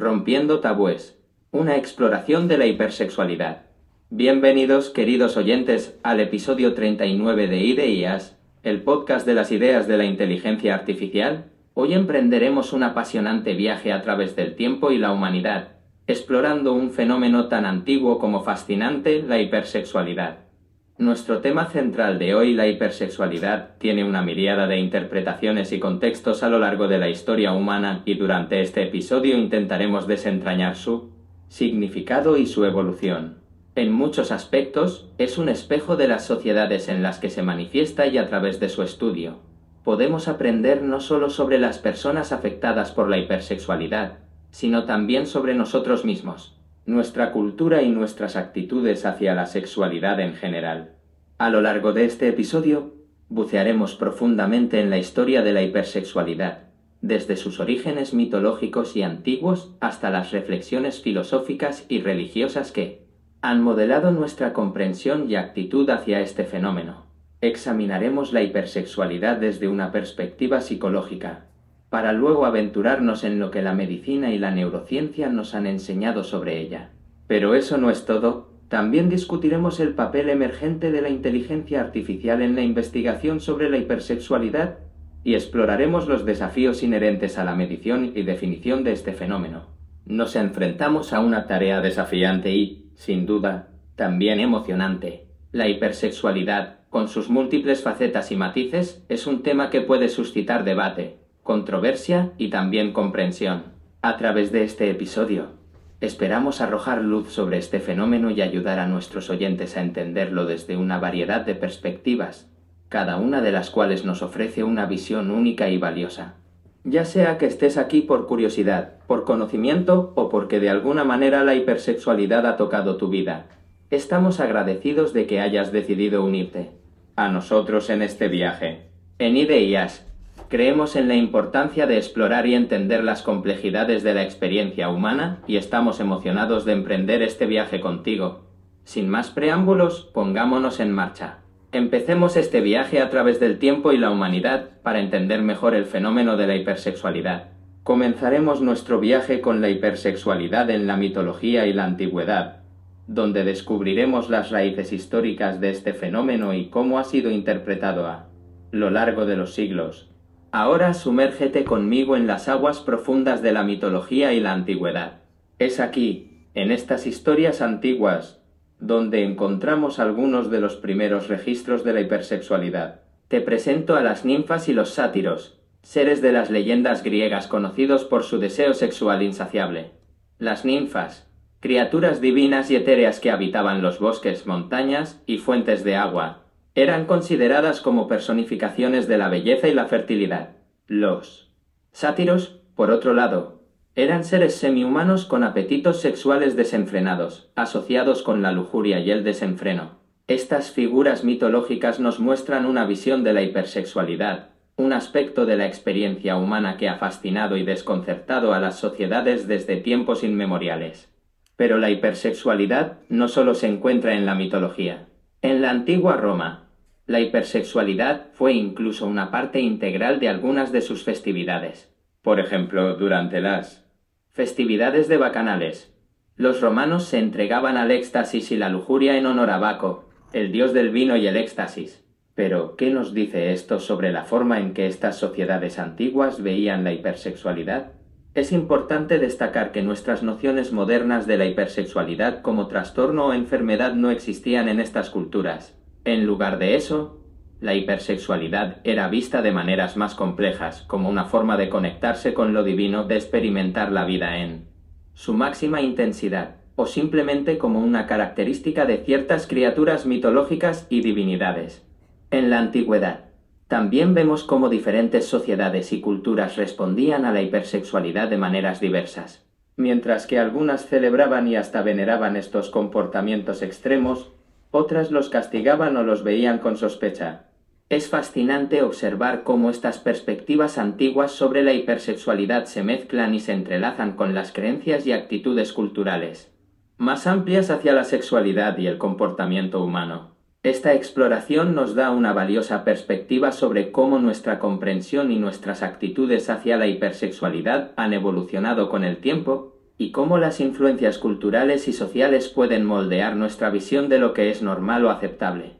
Rompiendo tabúes. Una exploración de la hipersexualidad. Bienvenidos, queridos oyentes, al episodio 39 de IDEIAS, el podcast de las ideas de la inteligencia artificial. Hoy emprenderemos un apasionante viaje a través del tiempo y la humanidad, explorando un fenómeno tan antiguo como fascinante, la hipersexualidad. Nuestro tema central de hoy, la hipersexualidad, tiene una miríada de interpretaciones y contextos a lo largo de la historia humana y durante este episodio intentaremos desentrañar su significado y su evolución. En muchos aspectos, es un espejo de las sociedades en las que se manifiesta y a través de su estudio. Podemos aprender no solo sobre las personas afectadas por la hipersexualidad, sino también sobre nosotros mismos nuestra cultura y nuestras actitudes hacia la sexualidad en general. A lo largo de este episodio, bucearemos profundamente en la historia de la hipersexualidad, desde sus orígenes mitológicos y antiguos hasta las reflexiones filosóficas y religiosas que han modelado nuestra comprensión y actitud hacia este fenómeno. Examinaremos la hipersexualidad desde una perspectiva psicológica, para luego aventurarnos en lo que la medicina y la neurociencia nos han enseñado sobre ella. Pero eso no es todo, también discutiremos el papel emergente de la inteligencia artificial en la investigación sobre la hipersexualidad y exploraremos los desafíos inherentes a la medición y definición de este fenómeno. Nos enfrentamos a una tarea desafiante y, sin duda, también emocionante. La hipersexualidad, con sus múltiples facetas y matices, es un tema que puede suscitar debate, controversia y también comprensión. A través de este episodio, esperamos arrojar luz sobre este fenómeno y ayudar a nuestros oyentes a entenderlo desde una variedad de perspectivas, cada una de las cuales nos ofrece una visión única y valiosa. Ya sea que estés aquí por curiosidad, por conocimiento o porque de alguna manera la hipersexualidad ha tocado tu vida, estamos agradecidos de que hayas decidido unirte a nosotros en este viaje. En IDEIAS Creemos en la importancia de explorar y entender las complejidades de la experiencia humana y estamos emocionados de emprender este viaje contigo. Sin más preámbulos, pongámonos en marcha. Empecemos este viaje a través del tiempo y la humanidad para entender mejor el fenómeno de la hipersexualidad. Comenzaremos nuestro viaje con la hipersexualidad en la mitología y la antigüedad, donde descubriremos las raíces históricas de este fenómeno y cómo ha sido interpretado a lo largo de los siglos. Ahora sumérgete conmigo en las aguas profundas de la mitología y la antigüedad. Es aquí, en estas historias antiguas, donde encontramos algunos de los primeros registros de la hipersexualidad. Te presento a las ninfas y los sátiros, seres de las leyendas griegas conocidos por su deseo sexual insaciable. Las ninfas, criaturas divinas y etéreas que habitaban los bosques, montañas y fuentes de agua, eran consideradas como personificaciones de la belleza y la fertilidad. Los sátiros, por otro lado, eran seres semihumanos con apetitos sexuales desenfrenados, asociados con la lujuria y el desenfreno. Estas figuras mitológicas nos muestran una visión de la hipersexualidad, un aspecto de la experiencia humana que ha fascinado y desconcertado a las sociedades desde tiempos inmemoriales. Pero la hipersexualidad no solo se encuentra en la mitología. En la antigua Roma, la hipersexualidad fue incluso una parte integral de algunas de sus festividades. Por ejemplo, durante las festividades de bacanales, los romanos se entregaban al éxtasis y la lujuria en honor a Baco, el dios del vino y el éxtasis. Pero, ¿qué nos dice esto sobre la forma en que estas sociedades antiguas veían la hipersexualidad? Es importante destacar que nuestras nociones modernas de la hipersexualidad como trastorno o enfermedad no existían en estas culturas. En lugar de eso, la hipersexualidad era vista de maneras más complejas, como una forma de conectarse con lo divino, de experimentar la vida en su máxima intensidad, o simplemente como una característica de ciertas criaturas mitológicas y divinidades. En la antigüedad, también vemos cómo diferentes sociedades y culturas respondían a la hipersexualidad de maneras diversas. Mientras que algunas celebraban y hasta veneraban estos comportamientos extremos, otras los castigaban o los veían con sospecha. Es fascinante observar cómo estas perspectivas antiguas sobre la hipersexualidad se mezclan y se entrelazan con las creencias y actitudes culturales, más amplias hacia la sexualidad y el comportamiento humano. Esta exploración nos da una valiosa perspectiva sobre cómo nuestra comprensión y nuestras actitudes hacia la hipersexualidad han evolucionado con el tiempo y cómo las influencias culturales y sociales pueden moldear nuestra visión de lo que es normal o aceptable.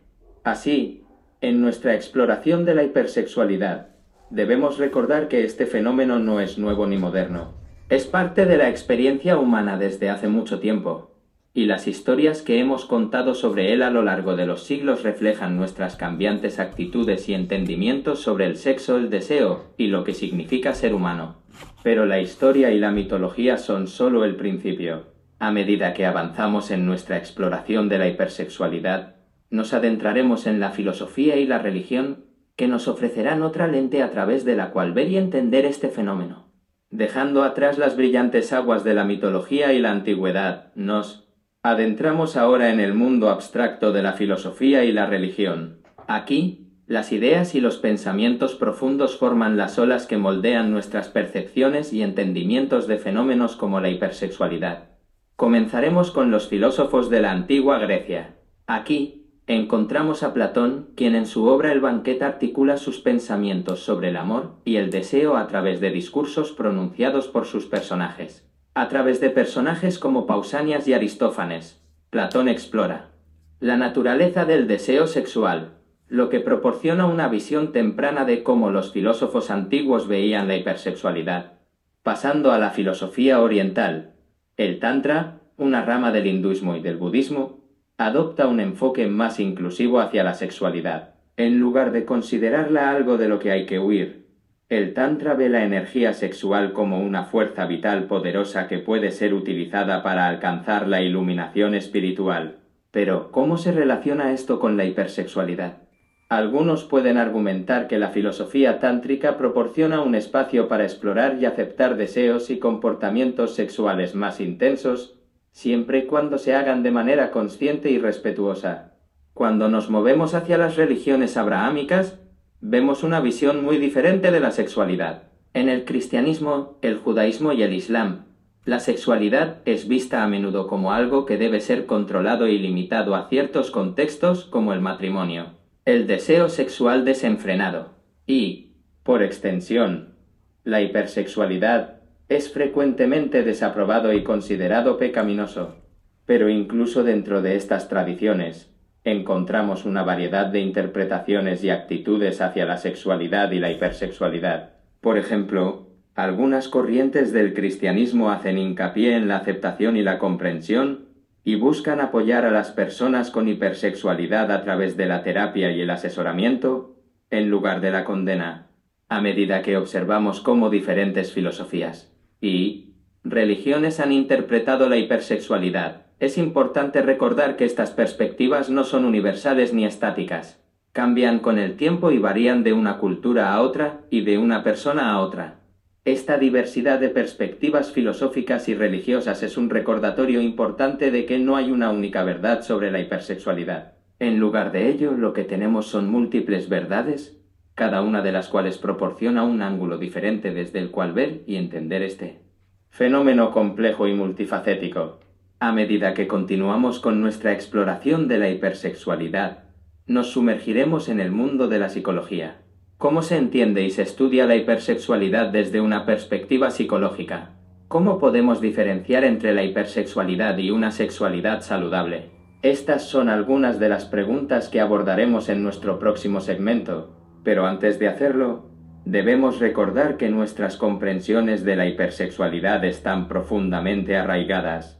Así, en nuestra exploración de la hipersexualidad, debemos recordar que este fenómeno no es nuevo ni moderno. Es parte de la experiencia humana desde hace mucho tiempo, y las historias que hemos contado sobre él a lo largo de los siglos reflejan nuestras cambiantes actitudes y entendimientos sobre el sexo, el deseo y lo que significa ser humano. Pero la historia y la mitología son solo el principio. A medida que avanzamos en nuestra exploración de la hipersexualidad, nos adentraremos en la filosofía y la religión que nos ofrecerán otra lente a través de la cual ver y entender este fenómeno. Dejando atrás las brillantes aguas de la mitología y la antigüedad, nos adentramos ahora en el mundo abstracto de la filosofía y la religión. Aquí, las ideas y los pensamientos profundos forman las olas que moldean nuestras percepciones y entendimientos de fenómenos como la hipersexualidad. Comenzaremos con los filósofos de la antigua Grecia. Aquí encontramos a Platón, quien en su obra El banquete articula sus pensamientos sobre el amor y el deseo a través de discursos pronunciados por sus personajes. A través de personajes como Pausanias y Aristófanes, Platón explora la naturaleza del deseo sexual, lo que proporciona una visión temprana de cómo los filósofos antiguos veían la hipersexualidad. Pasando a la filosofía oriental, el Tantra, una rama del hinduismo y del budismo, adopta un enfoque más inclusivo hacia la sexualidad. En lugar de considerarla algo de lo que hay que huir, el Tantra ve la energía sexual como una fuerza vital poderosa que puede ser utilizada para alcanzar la iluminación espiritual. Pero, ¿cómo se relaciona esto con la hipersexualidad? Algunos pueden argumentar que la filosofía tántrica proporciona un espacio para explorar y aceptar deseos y comportamientos sexuales más intensos, siempre y cuando se hagan de manera consciente y respetuosa. Cuando nos movemos hacia las religiones abrahámicas, vemos una visión muy diferente de la sexualidad. En el cristianismo, el judaísmo y el islam, la sexualidad es vista a menudo como algo que debe ser controlado y limitado a ciertos contextos como el matrimonio el deseo sexual desenfrenado y, por extensión, la hipersexualidad es frecuentemente desaprobado y considerado pecaminoso. Pero incluso dentro de estas tradiciones encontramos una variedad de interpretaciones y actitudes hacia la sexualidad y la hipersexualidad. Por ejemplo, algunas corrientes del cristianismo hacen hincapié en la aceptación y la comprensión y buscan apoyar a las personas con hipersexualidad a través de la terapia y el asesoramiento en lugar de la condena, a medida que observamos cómo diferentes filosofías y religiones han interpretado la hipersexualidad. Es importante recordar que estas perspectivas no son universales ni estáticas. Cambian con el tiempo y varían de una cultura a otra y de una persona a otra. Esta diversidad de perspectivas filosóficas y religiosas es un recordatorio importante de que no hay una única verdad sobre la hipersexualidad. En lugar de ello, lo que tenemos son múltiples verdades, cada una de las cuales proporciona un ángulo diferente desde el cual ver y entender este fenómeno complejo y multifacético. A medida que continuamos con nuestra exploración de la hipersexualidad, nos sumergiremos en el mundo de la psicología. ¿Cómo se entiende y se estudia la hipersexualidad desde una perspectiva psicológica? ¿Cómo podemos diferenciar entre la hipersexualidad y una sexualidad saludable? Estas son algunas de las preguntas que abordaremos en nuestro próximo segmento, pero antes de hacerlo, debemos recordar que nuestras comprensiones de la hipersexualidad están profundamente arraigadas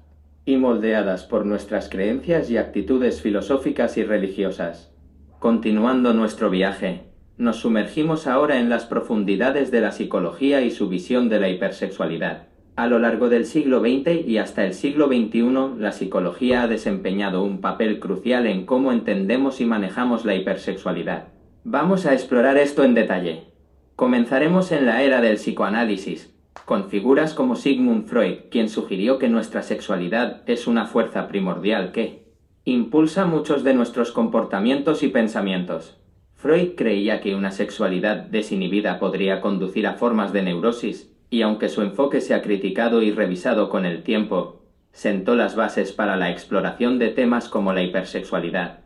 y moldeadas por nuestras creencias y actitudes filosóficas y religiosas. Continuando nuestro viaje, nos sumergimos ahora en las profundidades de la psicología y su visión de la hipersexualidad. A lo largo del siglo XX y hasta el siglo XXI, la psicología ha desempeñado un papel crucial en cómo entendemos y manejamos la hipersexualidad. Vamos a explorar esto en detalle. Comenzaremos en la era del psicoanálisis, con figuras como Sigmund Freud, quien sugirió que nuestra sexualidad es una fuerza primordial que impulsa muchos de nuestros comportamientos y pensamientos. Freud creía que una sexualidad desinhibida podría conducir a formas de neurosis, y aunque su enfoque se ha criticado y revisado con el tiempo, sentó las bases para la exploración de temas como la hipersexualidad.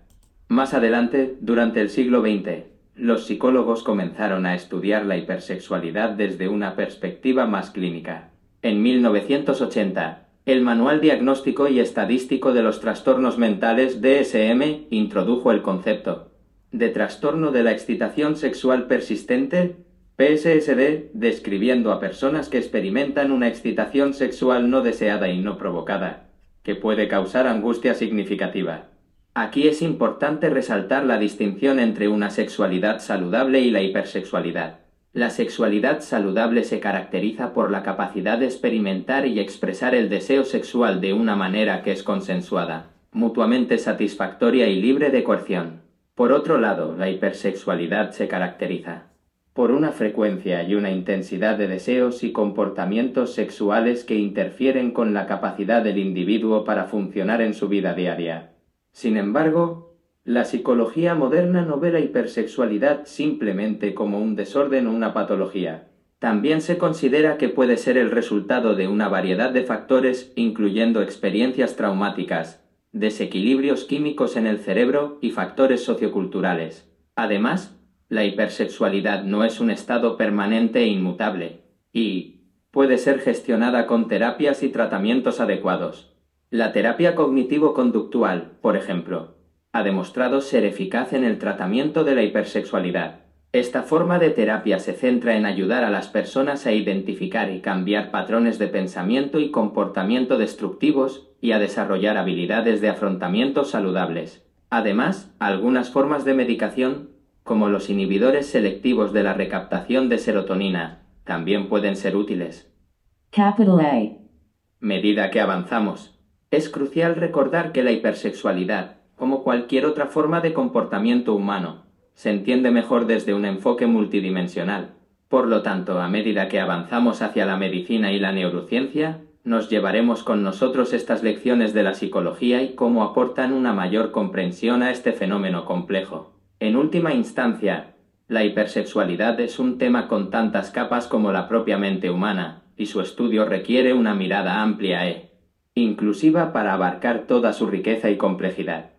Más adelante, durante el siglo XX, los psicólogos comenzaron a estudiar la hipersexualidad desde una perspectiva más clínica. En 1980, el Manual Diagnóstico y Estadístico de los Trastornos Mentales DSM introdujo el concepto de trastorno de la excitación sexual persistente PSSD describiendo a personas que experimentan una excitación sexual no deseada y no provocada, que puede causar angustia significativa. Aquí es importante resaltar la distinción entre una sexualidad saludable y la hipersexualidad. La sexualidad saludable se caracteriza por la capacidad de experimentar y expresar el deseo sexual de una manera que es consensuada, mutuamente satisfactoria y libre de coerción. Por otro lado, la hipersexualidad se caracteriza por una frecuencia y una intensidad de deseos y comportamientos sexuales que interfieren con la capacidad del individuo para funcionar en su vida diaria. Sin embargo, la psicología moderna no ve la hipersexualidad simplemente como un desorden o una patología. También se considera que puede ser el resultado de una variedad de factores incluyendo experiencias traumáticas, desequilibrios químicos en el cerebro y factores socioculturales. Además, la hipersexualidad no es un estado permanente e inmutable, y puede ser gestionada con terapias y tratamientos adecuados. La terapia cognitivo-conductual, por ejemplo, ha demostrado ser eficaz en el tratamiento de la hipersexualidad. Esta forma de terapia se centra en ayudar a las personas a identificar y cambiar patrones de pensamiento y comportamiento destructivos y a desarrollar habilidades de afrontamiento saludables. Además, algunas formas de medicación, como los inhibidores selectivos de la recaptación de serotonina, también pueden ser útiles. Capital A. Medida que avanzamos, es crucial recordar que la hipersexualidad, como cualquier otra forma de comportamiento humano, se entiende mejor desde un enfoque multidimensional. Por lo tanto, a medida que avanzamos hacia la medicina y la neurociencia, nos llevaremos con nosotros estas lecciones de la psicología y cómo aportan una mayor comprensión a este fenómeno complejo. En última instancia, la hipersexualidad es un tema con tantas capas como la propia mente humana, y su estudio requiere una mirada amplia e inclusiva para abarcar toda su riqueza y complejidad.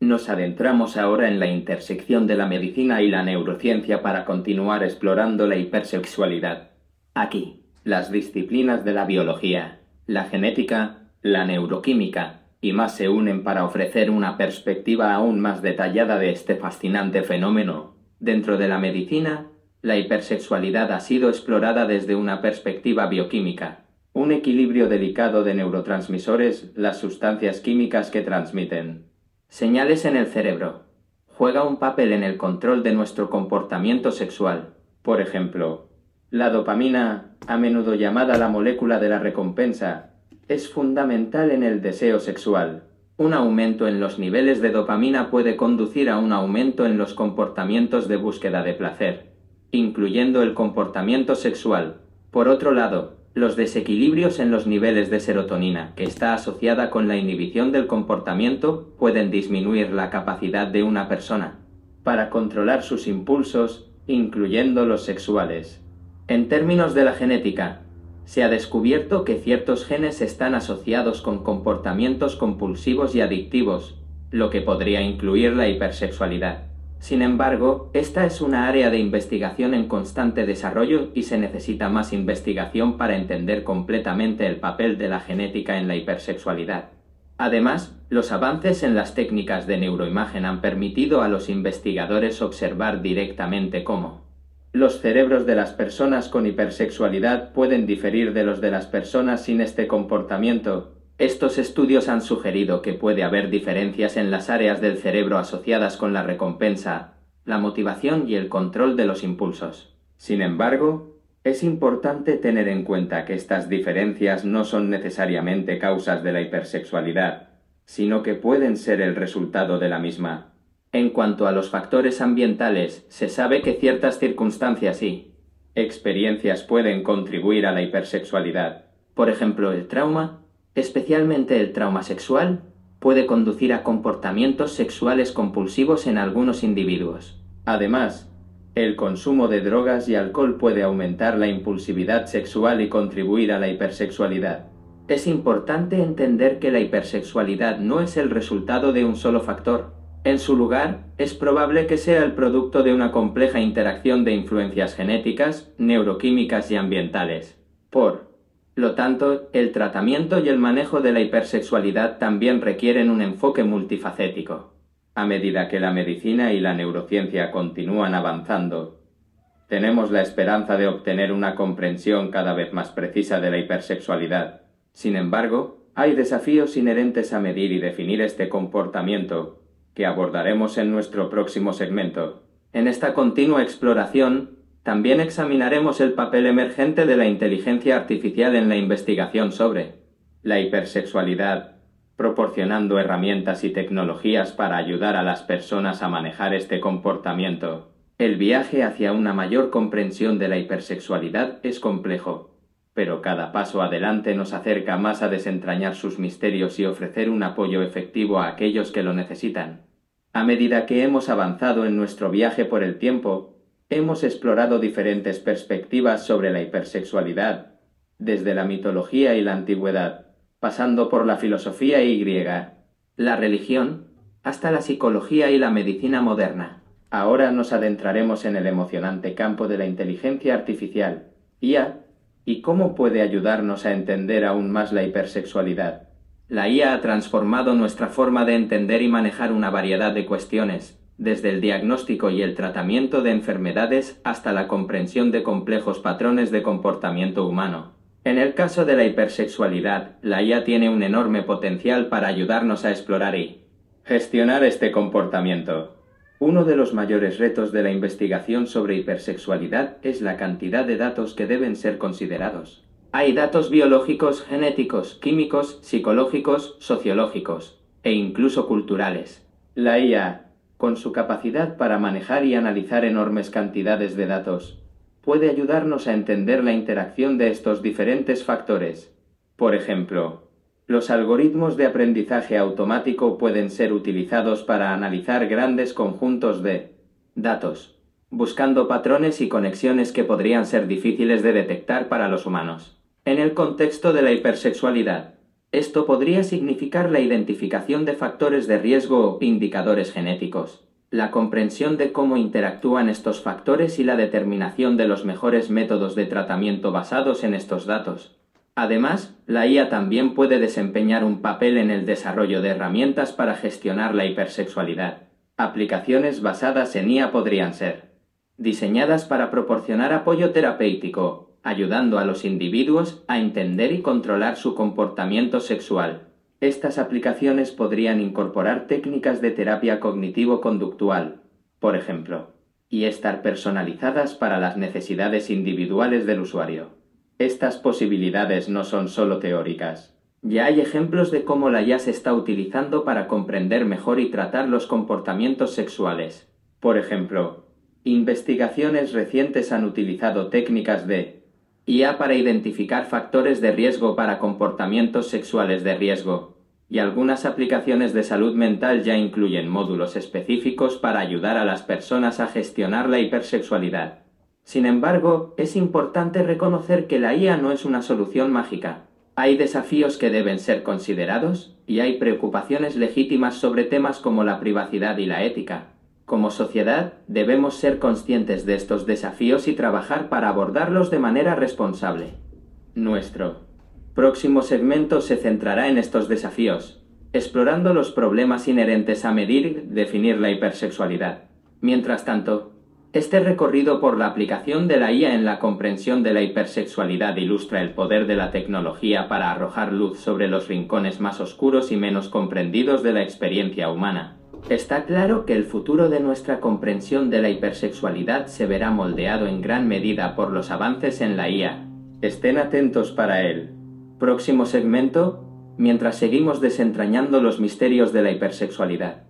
Nos adentramos ahora en la intersección de la medicina y la neurociencia para continuar explorando la hipersexualidad. Aquí, las disciplinas de la biología, la genética, la neuroquímica y más se unen para ofrecer una perspectiva aún más detallada de este fascinante fenómeno. Dentro de la medicina, la hipersexualidad ha sido explorada desde una perspectiva bioquímica, un equilibrio delicado de neurotransmisores, las sustancias químicas que transmiten. Señales en el cerebro. Juega un papel en el control de nuestro comportamiento sexual. Por ejemplo, la dopamina, a menudo llamada la molécula de la recompensa, es fundamental en el deseo sexual. Un aumento en los niveles de dopamina puede conducir a un aumento en los comportamientos de búsqueda de placer, incluyendo el comportamiento sexual. Por otro lado, los desequilibrios en los niveles de serotonina, que está asociada con la inhibición del comportamiento, pueden disminuir la capacidad de una persona para controlar sus impulsos, incluyendo los sexuales. En términos de la genética, se ha descubierto que ciertos genes están asociados con comportamientos compulsivos y adictivos, lo que podría incluir la hipersexualidad. Sin embargo, esta es una área de investigación en constante desarrollo y se necesita más investigación para entender completamente el papel de la genética en la hipersexualidad. Además, los avances en las técnicas de neuroimagen han permitido a los investigadores observar directamente cómo los cerebros de las personas con hipersexualidad pueden diferir de los de las personas sin este comportamiento estos estudios han sugerido que puede haber diferencias en las áreas del cerebro asociadas con la recompensa, la motivación y el control de los impulsos. Sin embargo, es importante tener en cuenta que estas diferencias no son necesariamente causas de la hipersexualidad, sino que pueden ser el resultado de la misma. En cuanto a los factores ambientales, se sabe que ciertas circunstancias y experiencias pueden contribuir a la hipersexualidad. Por ejemplo, el trauma especialmente el trauma sexual, puede conducir a comportamientos sexuales compulsivos en algunos individuos. Además, el consumo de drogas y alcohol puede aumentar la impulsividad sexual y contribuir a la hipersexualidad. Es importante entender que la hipersexualidad no es el resultado de un solo factor. En su lugar, es probable que sea el producto de una compleja interacción de influencias genéticas, neuroquímicas y ambientales. Por Lo tanto, el tratamiento y el manejo de la hipersexualidad también requieren un enfoque multifacético. A medida que la medicina y la neurociencia continúan avanzando, tenemos la esperanza de obtener una comprensión cada vez más precisa de la hipersexualidad. Sin embargo, hay desafíos inherentes a medir y definir este comportamiento, que abordaremos en nuestro próximo segmento. En esta continua exploración, también examinaremos el papel emergente de la inteligencia artificial en la investigación sobre la hipersexualidad, proporcionando herramientas y tecnologías para ayudar a las personas a manejar este comportamiento. El viaje hacia una mayor comprensión de la hipersexualidad es complejo, pero cada paso adelante nos acerca más a desentrañar sus misterios y ofrecer un apoyo efectivo a aquellos que lo necesitan. A medida que hemos avanzado en nuestro viaje por el tiempo, Hemos explorado diferentes perspectivas sobre la hipersexualidad, desde la mitología y la antigüedad, pasando por la filosofía y griega, la religión, hasta la psicología y la medicina moderna. Ahora nos adentraremos en el emocionante campo de la inteligencia artificial, IA, y cómo puede ayudarnos a entender aún más la hipersexualidad. La IA ha transformado nuestra forma de entender y manejar una variedad de cuestiones, desde el diagnóstico y el tratamiento de enfermedades hasta la comprensión de complejos patrones de comportamiento humano. En el caso de la hipersexualidad, la IA tiene un enorme potencial para ayudarnos a explorar y gestionar este comportamiento. Uno de los mayores retos de la investigación sobre hipersexualidad es la cantidad de datos que deben ser considerados. Hay datos biológicos, genéticos, químicos, psicológicos, sociológicos e incluso culturales. La IA con su capacidad para manejar y analizar enormes cantidades de datos, puede ayudarnos a entender la interacción de estos diferentes factores. Por ejemplo, los algoritmos de aprendizaje automático pueden ser utilizados para analizar grandes conjuntos de datos, buscando patrones y conexiones que podrían ser difíciles de detectar para los humanos. En el contexto de la hipersexualidad, esto podría significar la identificación de factores de riesgo o indicadores genéticos, la comprensión de cómo interactúan estos factores y la determinación de los mejores métodos de tratamiento basados en estos datos. Además, la IA también puede desempeñar un papel en el desarrollo de herramientas para gestionar la hipersexualidad. Aplicaciones basadas en IA podrían ser diseñadas para proporcionar apoyo terapéutico, ayudando a los individuos a entender y controlar su comportamiento sexual. Estas aplicaciones podrían incorporar técnicas de terapia cognitivo-conductual, por ejemplo, y estar personalizadas para las necesidades individuales del usuario. Estas posibilidades no son solo teóricas. Ya hay ejemplos de cómo la IA se está utilizando para comprender mejor y tratar los comportamientos sexuales. Por ejemplo, investigaciones recientes han utilizado técnicas de IA para identificar factores de riesgo para comportamientos sexuales de riesgo, y algunas aplicaciones de salud mental ya incluyen módulos específicos para ayudar a las personas a gestionar la hipersexualidad. Sin embargo, es importante reconocer que la IA no es una solución mágica. Hay desafíos que deben ser considerados y hay preocupaciones legítimas sobre temas como la privacidad y la ética. Como sociedad, debemos ser conscientes de estos desafíos y trabajar para abordarlos de manera responsable. Nuestro próximo segmento se centrará en estos desafíos, explorando los problemas inherentes a medir y definir la hipersexualidad. Mientras tanto, este recorrido por la aplicación de la IA en la comprensión de la hipersexualidad ilustra el poder de la tecnología para arrojar luz sobre los rincones más oscuros y menos comprendidos de la experiencia humana. Está claro que el futuro de nuestra comprensión de la hipersexualidad se verá moldeado en gran medida por los avances en la IA. Estén atentos para él. Próximo segmento, mientras seguimos desentrañando los misterios de la hipersexualidad.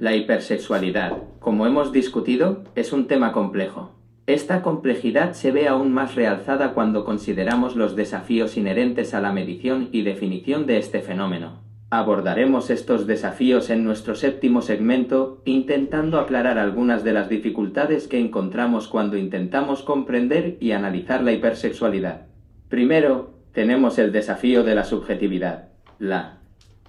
La hipersexualidad, como hemos discutido, es un tema complejo. Esta complejidad se ve aún más realzada cuando consideramos los desafíos inherentes a la medición y definición de este fenómeno. Abordaremos estos desafíos en nuestro séptimo segmento, intentando aclarar algunas de las dificultades que encontramos cuando intentamos comprender y analizar la hipersexualidad. Primero, tenemos el desafío de la subjetividad. La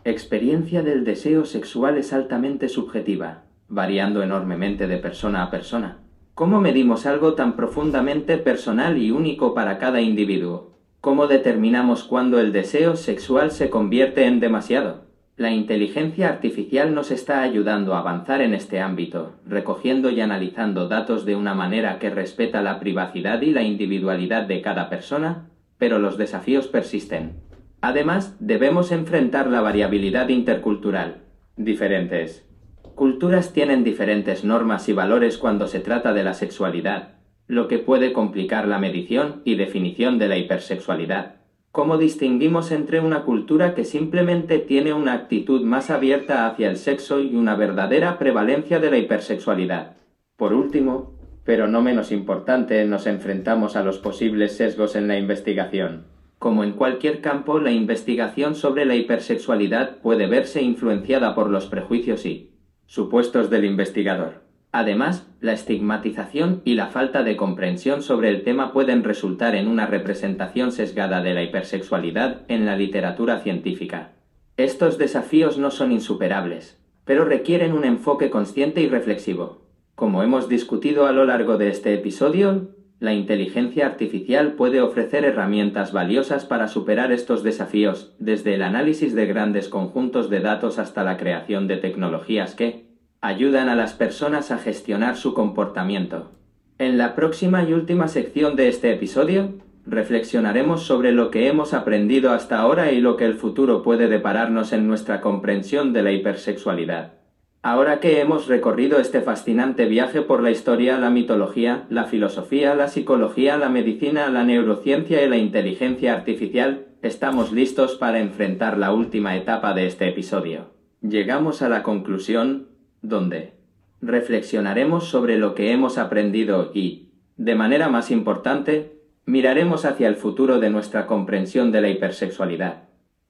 experiencia del deseo sexual es altamente subjetiva, variando enormemente de persona a persona. ¿Cómo medimos algo tan profundamente personal y único para cada individuo? ¿Cómo determinamos cuándo el deseo sexual se convierte en demasiado? La inteligencia artificial nos está ayudando a avanzar en este ámbito, recogiendo y analizando datos de una manera que respeta la privacidad y la individualidad de cada persona, pero los desafíos persisten. Además, debemos enfrentar la variabilidad intercultural. Diferentes. Culturas tienen diferentes normas y valores cuando se trata de la sexualidad, lo que puede complicar la medición y definición de la hipersexualidad. ¿Cómo distinguimos entre una cultura que simplemente tiene una actitud más abierta hacia el sexo y una verdadera prevalencia de la hipersexualidad? Por último, pero no menos importante, nos enfrentamos a los posibles sesgos en la investigación. Como en cualquier campo, la investigación sobre la hipersexualidad puede verse influenciada por los prejuicios y supuestos del investigador. Además, la estigmatización y la falta de comprensión sobre el tema pueden resultar en una representación sesgada de la hipersexualidad en la literatura científica. Estos desafíos no son insuperables, pero requieren un enfoque consciente y reflexivo. Como hemos discutido a lo largo de este episodio, la inteligencia artificial puede ofrecer herramientas valiosas para superar estos desafíos, desde el análisis de grandes conjuntos de datos hasta la creación de tecnologías que, ayudan a las personas a gestionar su comportamiento. En la próxima y última sección de este episodio, reflexionaremos sobre lo que hemos aprendido hasta ahora y lo que el futuro puede depararnos en nuestra comprensión de la hipersexualidad. Ahora que hemos recorrido este fascinante viaje por la historia, la mitología, la filosofía, la psicología, la medicina, la neurociencia y la inteligencia artificial, estamos listos para enfrentar la última etapa de este episodio. Llegamos a la conclusión donde reflexionaremos sobre lo que hemos aprendido y, de manera más importante, miraremos hacia el futuro de nuestra comprensión de la hipersexualidad.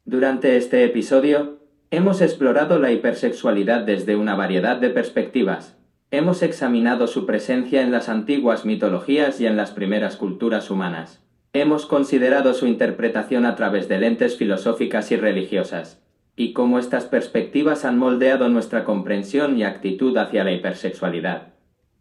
Durante este episodio, hemos explorado la hipersexualidad desde una variedad de perspectivas. Hemos examinado su presencia en las antiguas mitologías y en las primeras culturas humanas. Hemos considerado su interpretación a través de lentes filosóficas y religiosas y cómo estas perspectivas han moldeado nuestra comprensión y actitud hacia la hipersexualidad.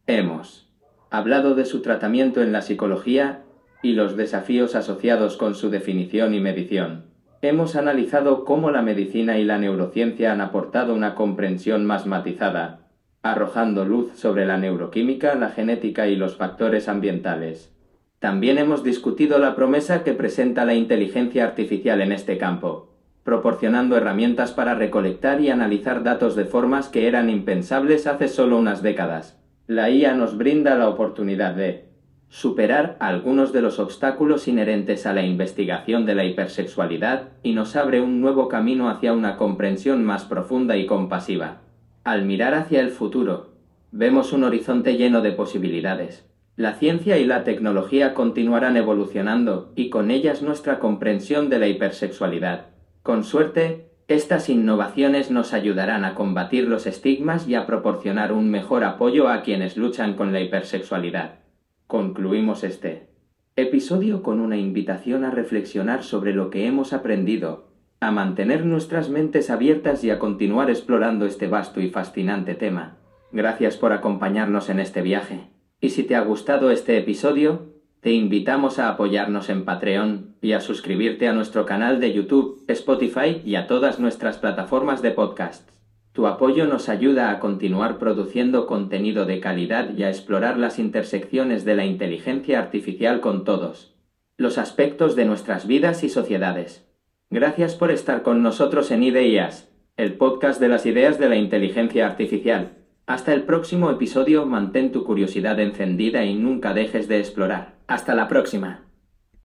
Hemos hablado de su tratamiento en la psicología y los desafíos asociados con su definición y medición. Hemos analizado cómo la medicina y la neurociencia han aportado una comprensión más matizada, arrojando luz sobre la neuroquímica, la genética y los factores ambientales. También hemos discutido la promesa que presenta la inteligencia artificial en este campo, proporcionando herramientas para recolectar y analizar datos de formas que eran impensables hace solo unas décadas. La IA nos brinda la oportunidad de superar algunos de los obstáculos inherentes a la investigación de la hipersexualidad y nos abre un nuevo camino hacia una comprensión más profunda y compasiva. Al mirar hacia el futuro, vemos un horizonte lleno de posibilidades. La ciencia y la tecnología continuarán evolucionando y con ellas nuestra comprensión de la hipersexualidad. Con suerte, estas innovaciones nos ayudarán a combatir los estigmas y a proporcionar un mejor apoyo a quienes luchan con la hipersexualidad. Concluimos este episodio con una invitación a reflexionar sobre lo que hemos aprendido, a mantener nuestras mentes abiertas y a continuar explorando este vasto y fascinante tema. Gracias por acompañarnos en este viaje. Y si te ha gustado este episodio, te invitamos a apoyarnos en Patreon y a suscribirte a nuestro canal de YouTube, Spotify y a todas nuestras plataformas de podcast. Tu apoyo nos ayuda a continuar produciendo contenido de calidad y a explorar las intersecciones de la inteligencia artificial con todos los aspectos de nuestras vidas y sociedades. Gracias por estar con nosotros en IDEAS, el podcast de las ideas de la inteligencia artificial. Hasta el próximo episodio, mantén tu curiosidad encendida y nunca dejes de explorar. Hasta la próxima.